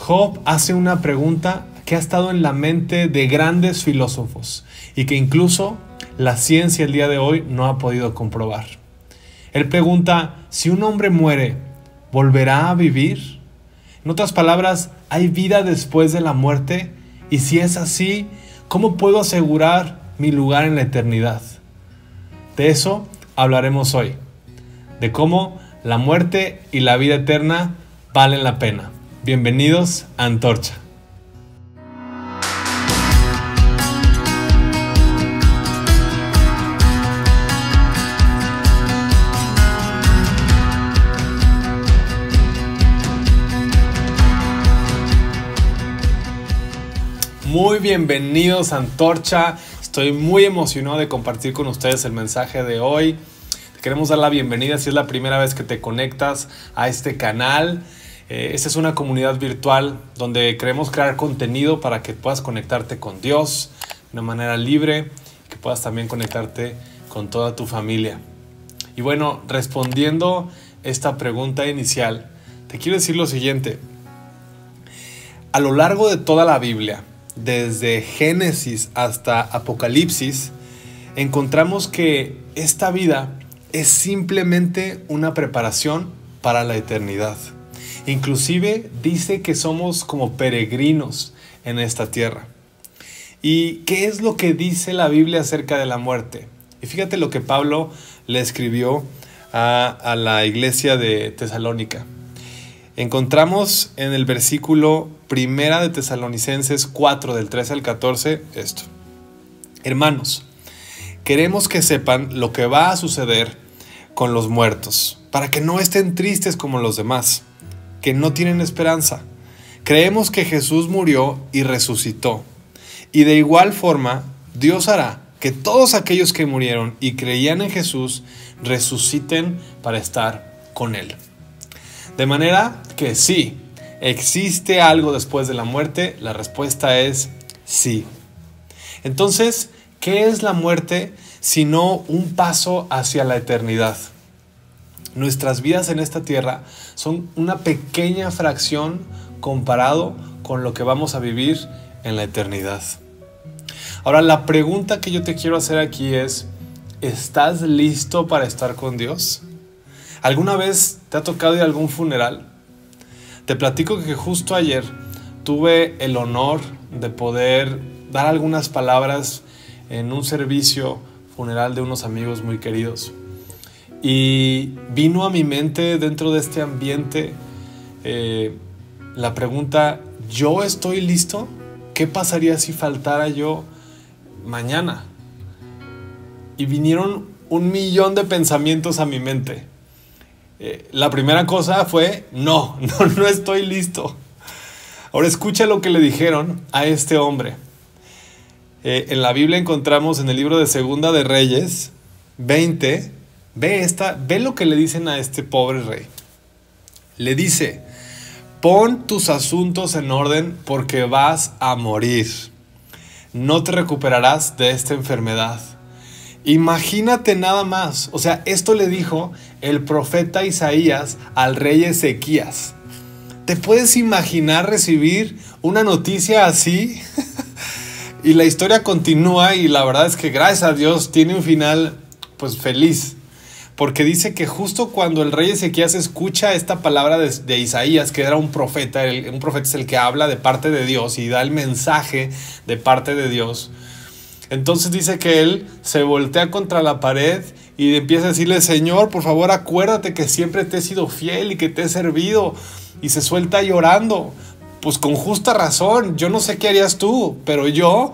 Job hace una pregunta que ha estado en la mente de grandes filósofos y que incluso la ciencia el día de hoy no ha podido comprobar. Él pregunta, si un hombre muere, ¿volverá a vivir? En otras palabras, ¿hay vida después de la muerte? Y si es así, ¿cómo puedo asegurar mi lugar en la eternidad? De eso hablaremos hoy, de cómo la muerte y la vida eterna valen la pena. Bienvenidos a Antorcha. Muy bienvenidos a Antorcha. Estoy muy emocionado de compartir con ustedes el mensaje de hoy. Te queremos dar la bienvenida si es la primera vez que te conectas a este canal. Eh, esta es una comunidad virtual donde queremos crear contenido para que puedas conectarte con Dios de una manera libre, que puedas también conectarte con toda tu familia. Y bueno, respondiendo esta pregunta inicial, te quiero decir lo siguiente. A lo largo de toda la Biblia, desde Génesis hasta Apocalipsis, encontramos que esta vida es simplemente una preparación para la eternidad. Inclusive dice que somos como peregrinos en esta tierra. ¿Y qué es lo que dice la Biblia acerca de la muerte? Y fíjate lo que Pablo le escribió a, a la iglesia de Tesalónica. Encontramos en el versículo primera de Tesalonicenses 4 del 13 al 14 esto. Hermanos, queremos que sepan lo que va a suceder con los muertos, para que no estén tristes como los demás que no tienen esperanza. Creemos que Jesús murió y resucitó. Y de igual forma, Dios hará que todos aquellos que murieron y creían en Jesús resuciten para estar con Él. De manera que sí, ¿existe algo después de la muerte? La respuesta es sí. Entonces, ¿qué es la muerte sino un paso hacia la eternidad? Nuestras vidas en esta tierra son una pequeña fracción comparado con lo que vamos a vivir en la eternidad. Ahora, la pregunta que yo te quiero hacer aquí es, ¿estás listo para estar con Dios? ¿Alguna vez te ha tocado ir a algún funeral? Te platico que justo ayer tuve el honor de poder dar algunas palabras en un servicio funeral de unos amigos muy queridos. Y vino a mi mente dentro de este ambiente eh, la pregunta, ¿yo estoy listo? ¿Qué pasaría si faltara yo mañana? Y vinieron un millón de pensamientos a mi mente. Eh, la primera cosa fue, no, no, no estoy listo. Ahora escucha lo que le dijeron a este hombre. Eh, en la Biblia encontramos en el libro de Segunda de Reyes 20, Ve esta, ve lo que le dicen a este pobre rey. Le dice, pon tus asuntos en orden porque vas a morir. No te recuperarás de esta enfermedad. Imagínate nada más. O sea, esto le dijo el profeta Isaías al rey Ezequías. ¿Te puedes imaginar recibir una noticia así? y la historia continúa y la verdad es que gracias a Dios tiene un final pues feliz porque dice que justo cuando el rey Ezequías escucha esta palabra de, Isaías, que era un profeta, un profeta es el que habla de parte de Dios y da el mensaje de parte de Dios, entonces dice que él se voltea contra la pared y empieza a decirle, Señor, por favor acuérdate que siempre te he sido fiel y que te he servido. Y se suelta llorando. Pues con justa razón, yo no sé qué harías tú, pero yo,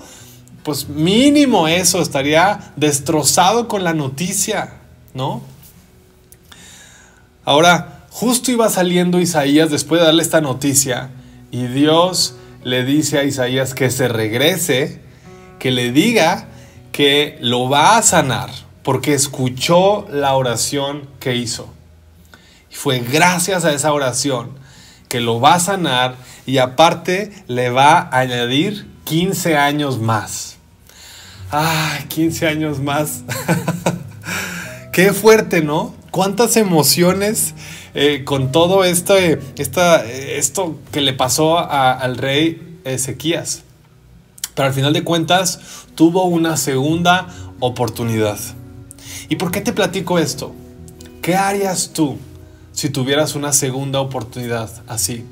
pues mínimo eso, estaría destrozado con la noticia, ¿no? Ahora, justo iba saliendo Isaías después de darle esta noticia y Dios le dice a Isaías que se regrese, que le diga que lo va a sanar, porque escuchó la oración que hizo. Y fue gracias a esa oración que lo va a sanar y aparte le va a añadir 15 años más. Ah, 15 años más. Qué fuerte, ¿no? Cuántas emociones eh, con todo esto, esta, esto que le pasó al rey Ezequías. Pero al final de cuentas tuvo una segunda oportunidad. ¿Y por qué te platico esto? ¿Qué harías tú si tuvieras una segunda oportunidad así?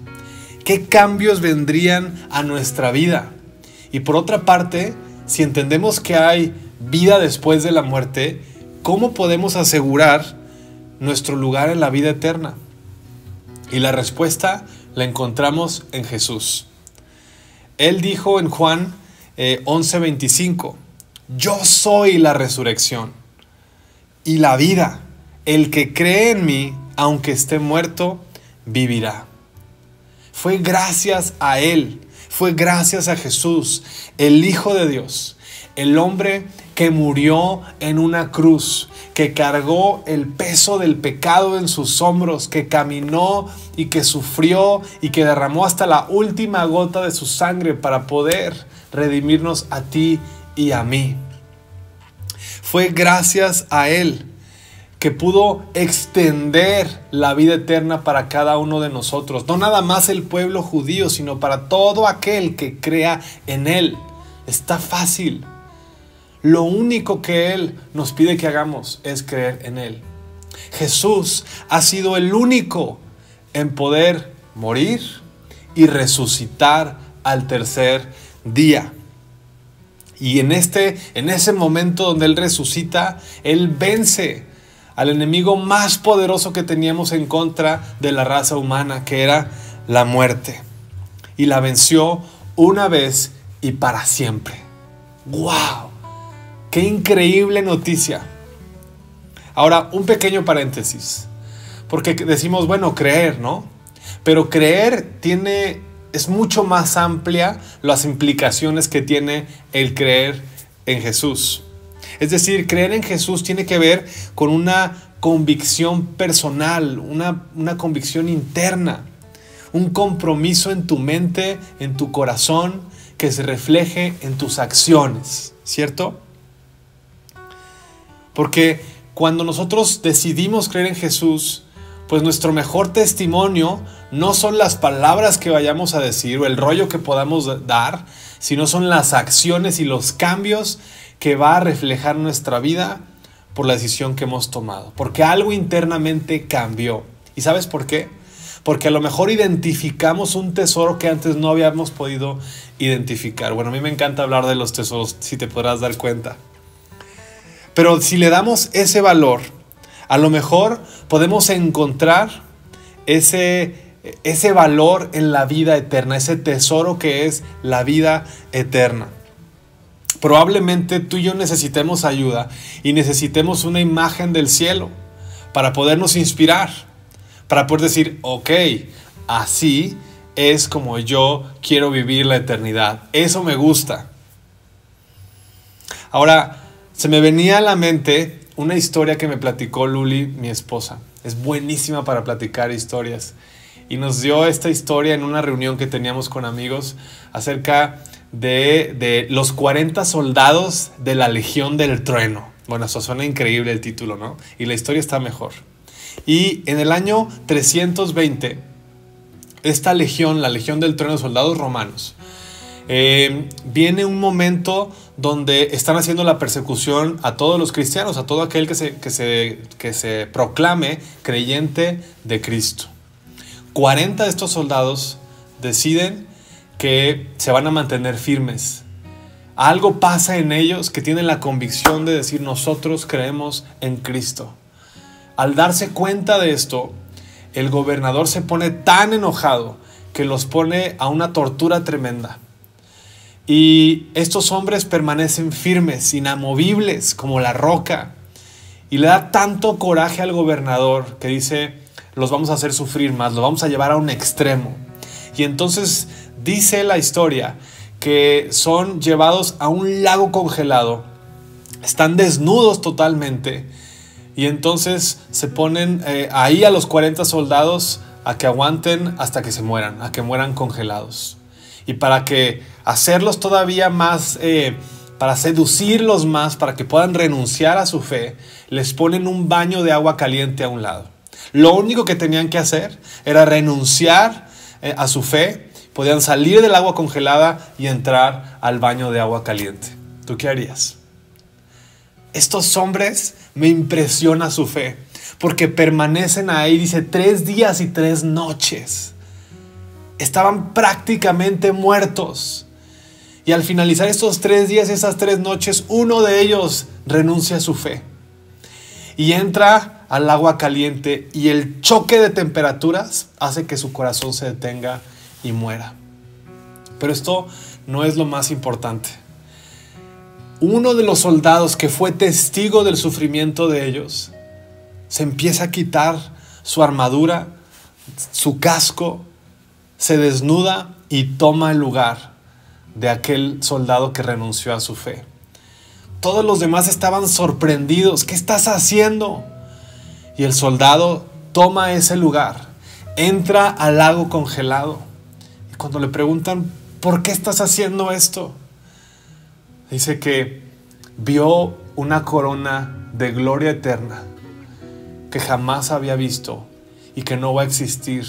¿Qué cambios vendrían a nuestra vida? Y por otra parte, si entendemos que hay vida después de la muerte, ¿cómo podemos asegurar nuestro lugar en la vida eterna? Y la respuesta la encontramos en Jesús. Él dijo en Juan 11:25, eh, yo soy la resurrección y la vida. El que cree en mí, aunque esté muerto, vivirá. Fue gracias a Él, fue gracias a Jesús, el Hijo de Dios, el hombre que murió en una cruz, que cargó el peso del pecado en sus hombros, que caminó y que sufrió y que derramó hasta la última gota de su sangre para poder redimirnos a ti y a mí. Fue gracias a Él que pudo extender la vida eterna para cada uno de nosotros. No nada más el pueblo judío, sino para todo aquel que crea en Él. Está fácil. Lo único que Él nos pide que hagamos es creer en Él. Jesús ha sido el único en poder morir y resucitar al tercer día. Y en, este, en ese momento donde Él resucita, Él vence al enemigo más poderoso que teníamos en contra de la raza humana, que era la muerte. Y la venció una vez y para siempre. ¡Wow! ¡Qué increíble noticia! Ahora, un pequeño paréntesis. Porque decimos, bueno, creer, ¿no? Pero creer tiene es mucho más amplia las implicaciones que tiene el creer en Jesús. Es decir, creer en Jesús tiene que ver con una convicción personal, una, una convicción interna, un compromiso en tu mente, en tu corazón, que se refleje en tus acciones, ¿cierto? Porque cuando nosotros decidimos creer en Jesús, pues nuestro mejor testimonio no son las palabras que vayamos a decir o el rollo que podamos dar, sino son las acciones y los cambios que va a reflejar nuestra vida por la decisión que hemos tomado. Porque algo internamente cambió. ¿Y sabes por qué? Porque a lo mejor identificamos un tesoro que antes no habíamos podido identificar. Bueno, a mí me encanta hablar de los tesoros, si te podrás dar cuenta. Pero si le damos ese valor, a lo mejor podemos encontrar ese, ese valor en la vida eterna, ese tesoro que es la vida eterna. Probablemente tú y yo necesitemos ayuda y necesitemos una imagen del cielo para podernos inspirar, para poder decir, ok, así es como yo quiero vivir la eternidad. Eso me gusta. Ahora, se me venía a la mente una historia que me platicó Luli, mi esposa. Es buenísima para platicar historias. Y nos dio esta historia en una reunión que teníamos con amigos acerca de, los 40 soldados de la Legión del Trueno. Bueno, eso suena increíble el título, ¿no? Y la historia está mejor. Y en el año 320, esta legión, la Legión del Trueno, de soldados romanos, eh, viene un momento donde están haciendo la persecución a todos los cristianos, a todo aquel que se, que se, que se proclame creyente de Cristo. 40 de estos soldados deciden que se van a mantener firmes. Algo pasa en ellos que tienen la convicción de decir nosotros creemos en Cristo. Al darse cuenta de esto, el gobernador se pone tan enojado que los pone a una tortura tremenda. Y estos hombres permanecen firmes, inamovibles como la roca. Y le da tanto coraje al gobernador que dice, los vamos a hacer sufrir más, los vamos a llevar a un extremo. Y entonces dice la historia que son llevados a un lago congelado, están desnudos totalmente y entonces se ponen eh, ahí a los 40 soldados a que aguanten hasta que se mueran, a que mueran congelados. Y para que hacerlos todavía más, eh, para seducirlos más, para que puedan renunciar a su fe, les ponen un baño de agua caliente a un lado. Lo único que tenían que hacer era renunciar eh, a su fe, podían salir del agua congelada y entrar al baño de agua caliente. ¿Tú qué harías? Estos hombres me impresiona su fe, porque permanecen ahí, dice, tres días y tres noches. Estaban prácticamente muertos. Y al finalizar estos tres días, esas tres noches, uno de ellos renuncia a su fe. Y entra al agua caliente y el choque de temperaturas hace que su corazón se detenga y muera. Pero esto no es lo más importante. Uno de los soldados que fue testigo del sufrimiento de ellos se empieza a quitar su armadura, su casco, se desnuda y toma el lugar de aquel soldado que renunció a su fe. Todos los demás estaban sorprendidos. ¿Qué estás haciendo? Y el soldado toma ese lugar, entra al lago congelado. Y cuando le preguntan, ¿por qué estás haciendo esto? Dice que vio una corona de gloria eterna que jamás había visto y que no va a existir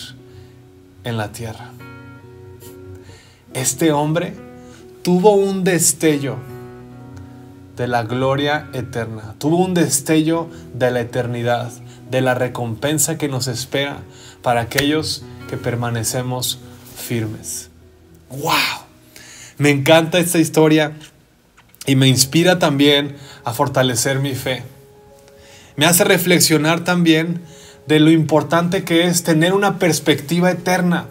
en la tierra. Este hombre tuvo un destello de la gloria eterna, tuvo un destello de la eternidad, de la recompensa que nos espera para aquellos que permanecemos firmes. ¡Wow! Me encanta esta historia y me inspira también a fortalecer mi fe. Me hace reflexionar también de lo importante que es tener una perspectiva eterna,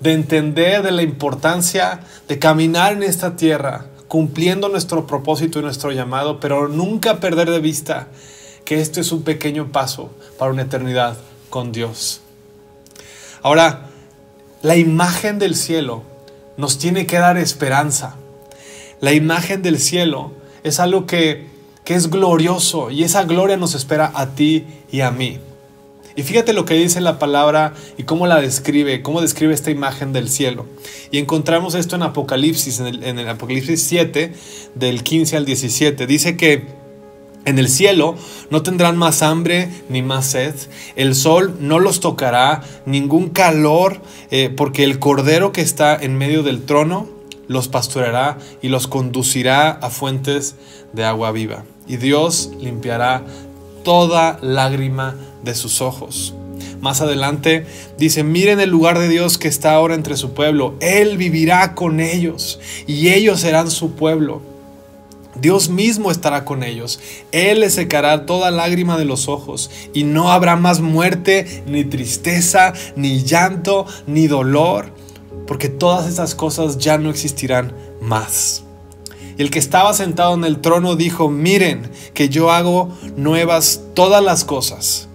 de entender de la importancia de caminar en esta tierra, cumpliendo nuestro propósito y nuestro llamado, pero nunca perder de vista que este es un pequeño paso para una eternidad con Dios. Ahora, la imagen del cielo nos tiene que dar esperanza. La imagen del cielo es algo que, que es glorioso y esa gloria nos espera a ti y a mí. Y fíjate lo que dice la palabra y cómo la describe, cómo describe esta imagen del cielo. Y encontramos esto en Apocalipsis, en el, Apocalipsis 7, del 15 al 17. Dice que en el cielo no tendrán más hambre ni más sed. El sol no los tocará, ningún calor, eh, porque el cordero que está en medio del trono los pastoreará y los conducirá a fuentes de agua viva. Y Dios limpiará toda lágrima de sus ojos. Más adelante dice, miren el lugar de Dios que está ahora entre su pueblo. Él vivirá con ellos y ellos serán su pueblo. Dios mismo estará con ellos. Él les secará toda lágrima de los ojos y no habrá más muerte, ni tristeza, ni llanto, ni dolor, porque todas esas cosas ya no existirán más. Y el que estaba sentado en el trono dijo, miren que yo hago nuevas todas las cosas.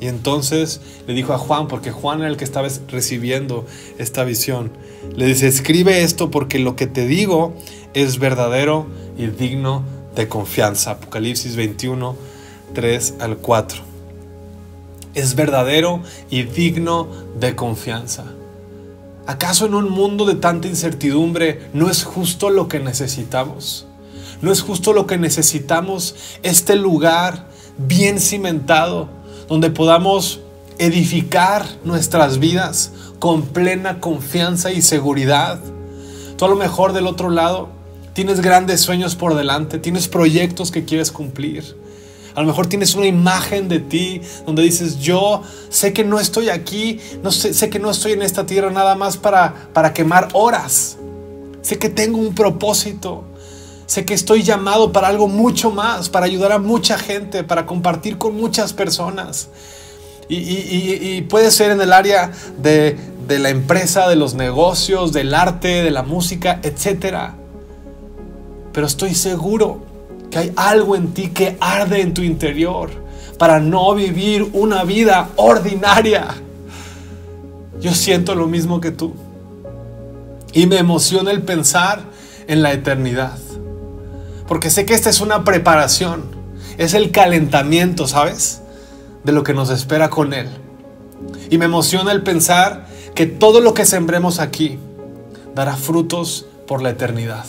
Y entonces le dijo a Juan, porque Juan era el que estaba recibiendo esta visión, le dice, escribe esto porque lo que te digo es verdadero y digno de confianza. Apocalipsis 21, 3 al 4. Es verdadero y digno de confianza. ¿Acaso en un mundo de tanta incertidumbre no es justo lo que necesitamos? ¿No es justo lo que necesitamos este lugar bien cimentado donde podamos edificar nuestras vidas con plena confianza y seguridad? Tú a lo mejor del otro lado tienes grandes sueños por delante, tienes proyectos que quieres cumplir. A lo mejor tienes una imagen de ti donde dices, yo sé que no estoy aquí, no sé, sé que no estoy en esta tierra nada más para, para quemar horas. Sé que tengo un propósito. Sé que estoy llamado para algo mucho más, para ayudar a mucha gente, para compartir con muchas personas. Y, y puede ser en el área de, de la empresa, de los negocios, del arte, de la música, etc. Pero estoy seguro que hay algo en ti que arde en tu interior para no vivir una vida ordinaria. Yo siento lo mismo que tú. Y me emociona el pensar en la eternidad. Porque sé que esta es una preparación. Es el calentamiento, ¿sabes? De lo que nos espera con Él. Y me emociona el pensar que todo lo que sembremos aquí dará frutos por la eternidad.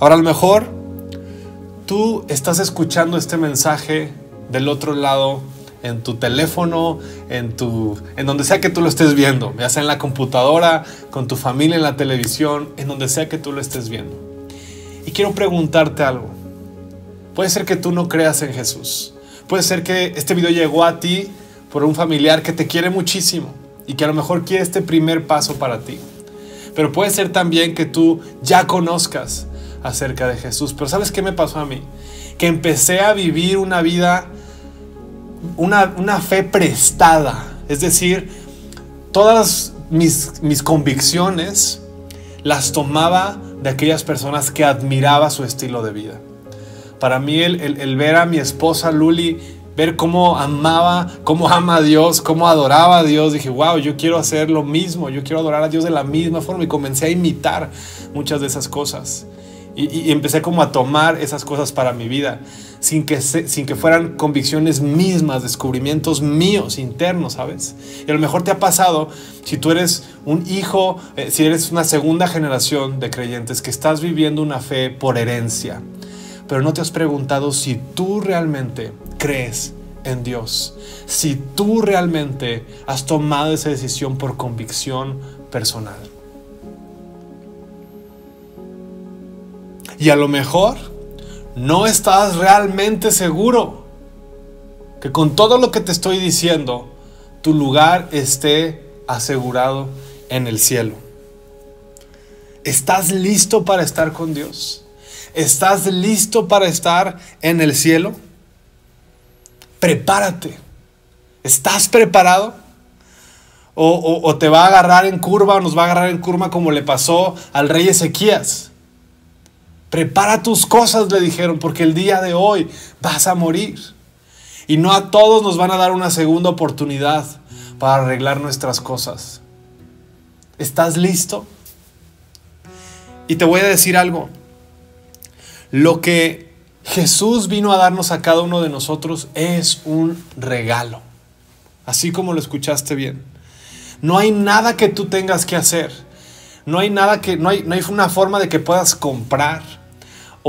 Ahora a lo mejor tú estás escuchando este mensaje del otro lado en tu teléfono, en tu en donde sea que tú lo estés viendo, ya sea en la computadora, con tu familia en la televisión, en donde sea que tú lo estés viendo. Y quiero preguntarte algo. Puede ser que tú no creas en Jesús. Puede ser que este video llegó a ti por un familiar que te quiere muchísimo y que a lo mejor quiere este primer paso para ti. Pero puede ser también que tú ya conozcas acerca de Jesús. Pero ¿sabes qué me pasó a mí? Que empecé a vivir una vida una, fe prestada. Es decir, todas mis, mis convicciones las tomaba de aquellas personas que admiraba su estilo de vida. Para mí el, ver a mi esposa Luli, ver cómo amaba, cómo ama a Dios, cómo adoraba a Dios, dije, wow, yo quiero hacer lo mismo, yo quiero adorar a Dios de la misma forma y comencé a imitar muchas de esas cosas. Y, empecé como a tomar esas cosas para mi vida, sin que, sin que fueran convicciones mismas, descubrimientos míos internos, ¿sabes? Y a lo mejor te ha pasado, si tú eres un hijo, eh, si eres una segunda generación de creyentes, que estás viviendo una fe por herencia, pero no te has preguntado si tú realmente crees en Dios, si tú realmente has tomado esa decisión por convicción personal. Y a lo mejor no estás realmente seguro que con todo lo que te estoy diciendo, tu lugar esté asegurado en el cielo. ¿Estás listo para estar con Dios? ¿Estás listo para estar en el cielo? Prepárate. ¿Estás preparado? O, o, te va a agarrar en curva o nos va a agarrar en curva como le pasó al rey Ezequías Prepara tus cosas, le dijeron, porque el día de hoy vas a morir. Y no a todos nos van a dar una segunda oportunidad para arreglar nuestras cosas. ¿Estás listo? Y te voy a decir algo. Lo que Jesús vino a darnos a cada uno de nosotros es un regalo. Así como lo escuchaste bien. No hay nada que tú tengas que hacer. No hay nada que, no hay, no hay una forma de que puedas comprar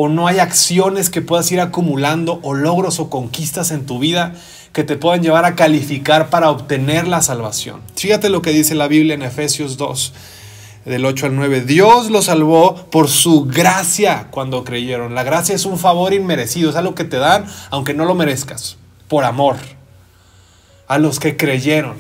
o no hay acciones que puedas ir acumulando o logros o conquistas en tu vida que te puedan llevar a calificar para obtener la salvación. Fíjate lo que dice la Biblia en Efesios 2, del 8 al 9. Dios lo salvó por su gracia cuando creyeron. La gracia es un favor inmerecido, es algo que te dan aunque no lo merezcas, por amor. A los que creyeron.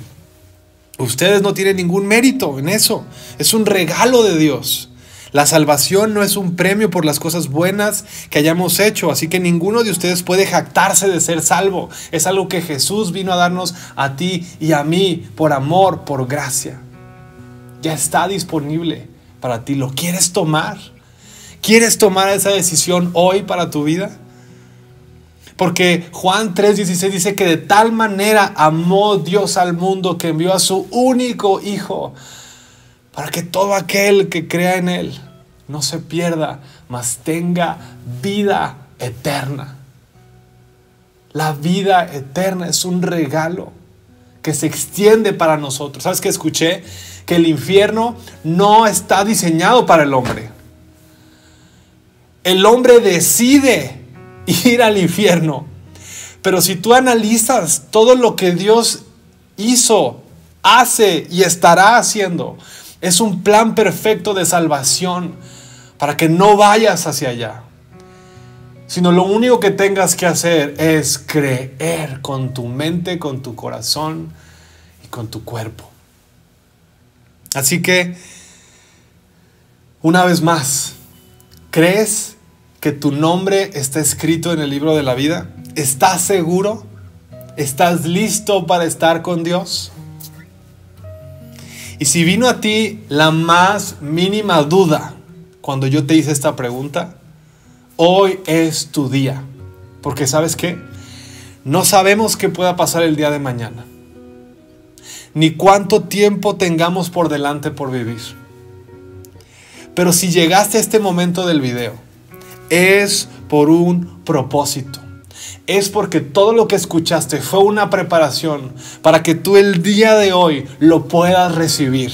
Ustedes no tienen ningún mérito en eso. Es un regalo de Dios. La salvación no es un premio por las cosas buenas que hayamos hecho, así que ninguno de ustedes puede jactarse de ser salvo. Es algo que Jesús vino a darnos a ti y a mí por amor, por gracia. Ya está disponible para ti. ¿Lo quieres tomar? ¿Quieres tomar esa decisión hoy para tu vida? Porque Juan 3:16 dice que de tal manera amó Dios al mundo que envió a su único Hijo para que todo aquel que crea en Él no se pierda, mas tenga vida eterna. La vida eterna es un regalo que se extiende para nosotros. ¿Sabes qué escuché? Que el infierno no está diseñado para el hombre. El hombre decide ir al infierno. Pero si tú analizas todo lo que Dios hizo, hace y estará haciendo, es un plan perfecto de salvación para que no vayas hacia allá. Sino lo único que tengas que hacer es creer con tu mente, con tu corazón y con tu cuerpo. Así que, una vez más, ¿crees que tu nombre está escrito en el libro de la vida? ¿Estás seguro? ¿Estás listo para estar con Dios? Y si vino a ti la más mínima duda cuando yo te hice esta pregunta, hoy es tu día. Porque sabes qué? No sabemos qué pueda pasar el día de mañana. Ni cuánto tiempo tengamos por delante por vivir. Pero si llegaste a este momento del video, es por un propósito es porque todo lo que escuchaste fue una preparación para que tú el día de hoy lo puedas recibir.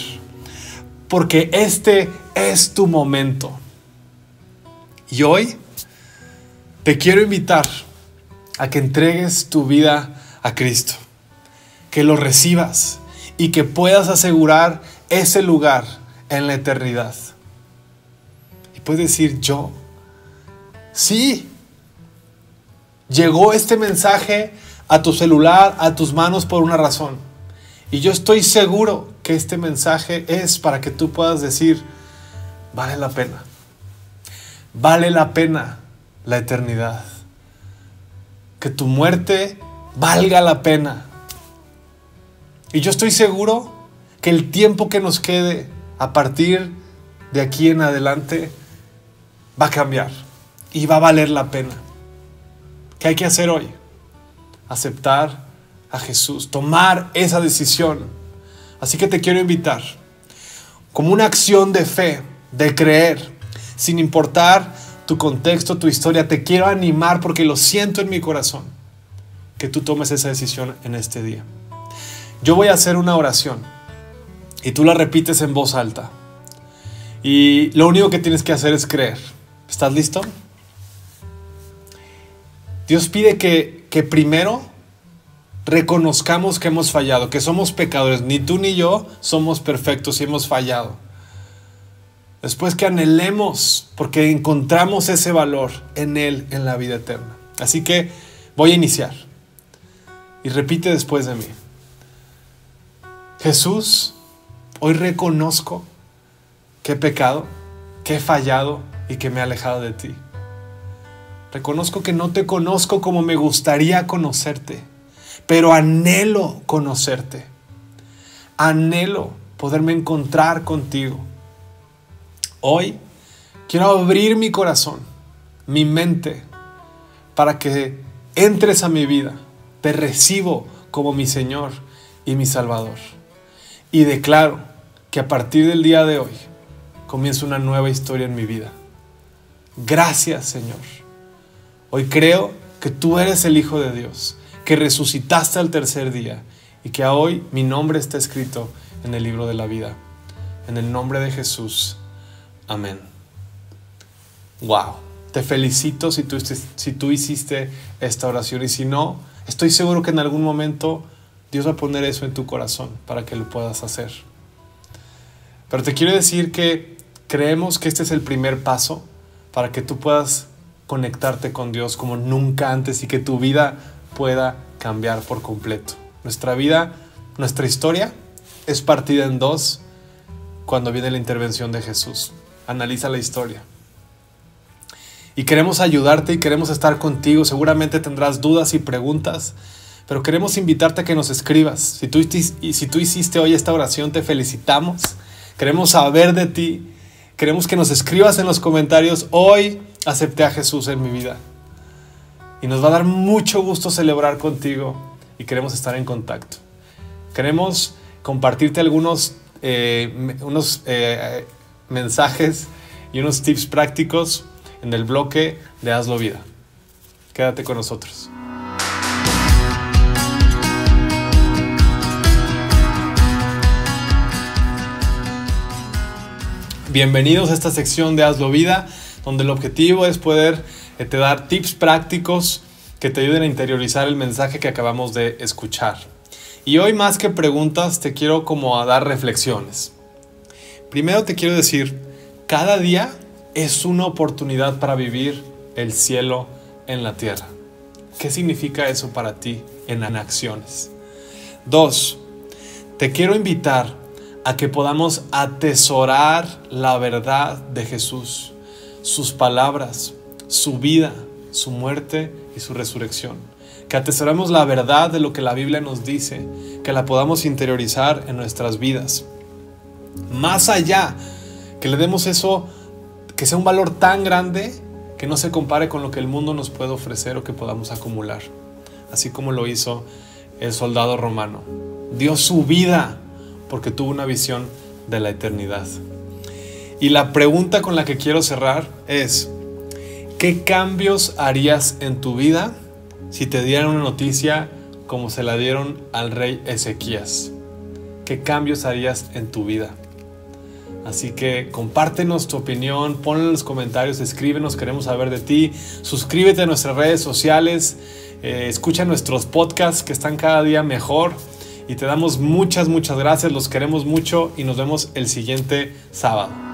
Porque este es tu momento. Y hoy te quiero invitar a que entregues tu vida a Cristo, que lo recibas y que puedas asegurar ese lugar en la eternidad. Y puedes decir, yo, sí, llegó este mensaje a tu celular, a tus manos por una razón. Y yo estoy seguro que este mensaje es para que tú puedas decir, vale la pena. Vale la pena la eternidad. Que tu muerte valga la pena. Y yo estoy seguro que el tiempo que nos quede a partir de aquí en adelante va a cambiar y va a valer la pena. ¿Qué hay que hacer hoy? Aceptar a Jesús, tomar esa decisión. Así que te quiero invitar, como una acción de fe, de creer, sin importar tu contexto, tu historia, te quiero animar porque lo siento en mi corazón, que tú tomes esa decisión en este día. Yo voy a hacer una oración y tú la repites en voz alta. Y lo único que tienes que hacer es creer. ¿Estás listo? Dios pide que, primero reconozcamos que hemos fallado, que somos pecadores. Ni tú ni yo somos perfectos y hemos fallado. Después que anhelemos, porque encontramos ese valor en Él, en la vida eterna. Así que voy a iniciar. Y repite después de mí. Jesús, hoy reconozco que he pecado, que he fallado y que me he alejado de ti. Reconozco que no te conozco como me gustaría conocerte pero anhelo conocerte. Anhelo poderme encontrar contigo. Hoy quiero abrir mi corazón, mi mente, para que entres a mi vida. Te recibo como mi Señor y mi Salvador. Y declaro que a partir del día de hoy comienza una nueva historia en mi vida. Gracias Señor. Hoy creo que tú eres el Hijo de Dios que resucitaste al tercer día y que hoy mi nombre está escrito en el libro de la vida. En el nombre de Jesús. Amén. Wow. Te felicito si tú, si tú hiciste esta oración y si no, estoy seguro que en algún momento Dios va a poner eso en tu corazón para que lo puedas hacer. Pero te quiero decir que creemos que este es el primer paso para que tú puedas conectarte con Dios como nunca antes y que tu vida pueda cambiar por completo. Nuestra vida, nuestra historia es partida en dos cuando viene la intervención de Jesús. Analiza la historia. Y queremos ayudarte y queremos estar contigo. Seguramente tendrás dudas y preguntas, pero queremos invitarte a que nos escribas. Si tú, si tú hiciste hoy esta oración, te felicitamos. Queremos saber de ti. Queremos que nos escribas en los comentarios. Hoy acepté a Jesús en mi vida y nos va a dar mucho gusto celebrar contigo y queremos estar en contacto. Queremos compartirte algunos eh, unos, eh, mensajes y unos tips prácticos en el bloque de Hazlo Vida. Quédate con nosotros. Bienvenidos a esta sección de Hazlo Vida, donde el objetivo es poder te dar tips prácticos que te ayuden a interiorizar el mensaje que acabamos de escuchar. Y hoy más que preguntas te quiero como a dar reflexiones. Primero te quiero decir, cada día es una oportunidad para vivir el cielo en la tierra. ¿Qué significa eso para ti en acciones? Dos, te quiero invitar a que podamos atesorar la verdad de Jesús, sus palabras, su vida, su muerte y su resurrección. Que atesoremos la verdad de lo que la Biblia nos dice, que la podamos interiorizar en nuestras vidas. Más allá, que le demos eso, que sea un valor tan grande que no se compare con lo que el mundo nos puede ofrecer o que podamos acumular. Así como lo hizo el soldado romano. Dio su vida porque tuvo una visión de la eternidad. Y la pregunta con la que quiero cerrar es, ¿Qué cambios harías en tu vida si te dieran una noticia como se la dieron al rey Ezequías? ¿Qué cambios harías en tu vida? Así que compártenos tu opinión, ponla en los comentarios, escríbenos, queremos saber de ti. Suscríbete a nuestras redes sociales, Eh, escucha nuestros podcasts que están cada día mejor. Y te damos muchas, muchas gracias. Los queremos mucho y nos vemos el siguiente sábado.